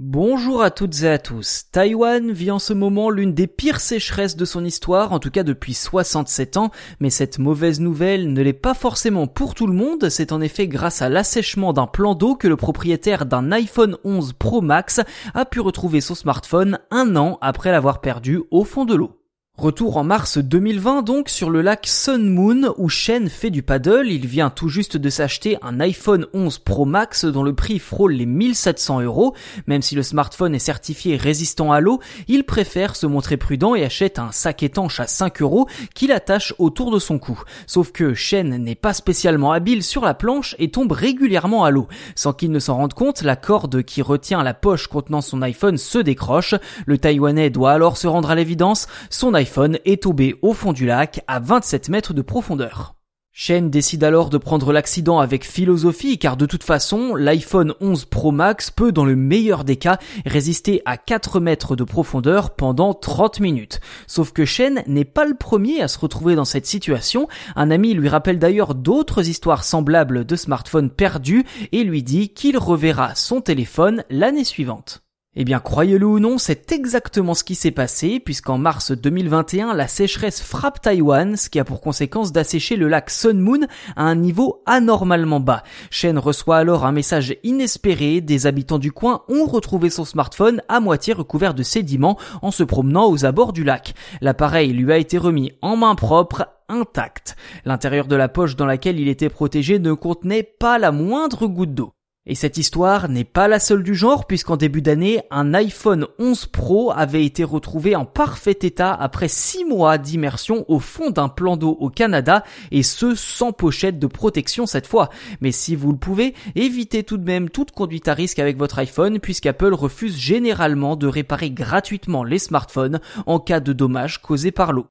Bonjour à toutes et à tous. Taïwan vit en ce moment l'une des pires sécheresses de son histoire, en tout cas depuis 67 ans, mais cette mauvaise nouvelle ne l'est pas forcément pour tout le monde, c'est en effet grâce à l'assèchement d'un plan d'eau que le propriétaire d'un iPhone 11 Pro Max a pu retrouver son smartphone un an après l'avoir perdu au fond de l'eau. Retour en mars 2020 donc sur le lac Sun Moon où Shen fait du paddle. Il vient tout juste de s'acheter un iPhone 11 Pro Max dont le prix frôle les 1700 euros. Même si le smartphone est certifié résistant à l'eau, il préfère se montrer prudent et achète un sac étanche à 5 euros qu'il attache autour de son cou. Sauf que Shen n'est pas spécialement habile sur la planche et tombe régulièrement à l'eau. Sans qu'il ne s'en rende compte, la corde qui retient la poche contenant son iPhone se décroche. Le Taïwanais doit alors se rendre à l'évidence. Son iPhone est tombé au fond du lac à 27 mètres de profondeur. Shen décide alors de prendre l'accident avec philosophie car de toute façon, l'iPhone 11 Pro Max peut dans le meilleur des cas résister à 4 mètres de profondeur pendant 30 minutes. Sauf que Shen n'est pas le premier à se retrouver dans cette situation. Un ami lui rappelle d'ailleurs d'autres histoires semblables de smartphones perdus et lui dit qu'il reverra son téléphone l'année suivante. Eh bien, croyez-le ou non, c'est exactement ce qui s'est passé, puisqu'en mars 2021, la sécheresse frappe Taïwan, ce qui a pour conséquence d'assécher le lac Sun Moon à un niveau anormalement bas. Shen reçoit alors un message inespéré, des habitants du coin ont retrouvé son smartphone à moitié recouvert de sédiments en se promenant aux abords du lac. L'appareil lui a été remis en main propre intact. L'intérieur de la poche dans laquelle il était protégé ne contenait pas la moindre goutte d'eau. Et cette histoire n'est pas la seule du genre puisqu'en début d'année, un iPhone 11 Pro avait été retrouvé en parfait état après 6 mois d'immersion au fond d'un plan d'eau au Canada et ce sans pochette de protection cette fois. Mais si vous le pouvez, évitez tout de même toute conduite à risque avec votre iPhone puisqu'Apple refuse généralement de réparer gratuitement les smartphones en cas de dommages causés par l'eau.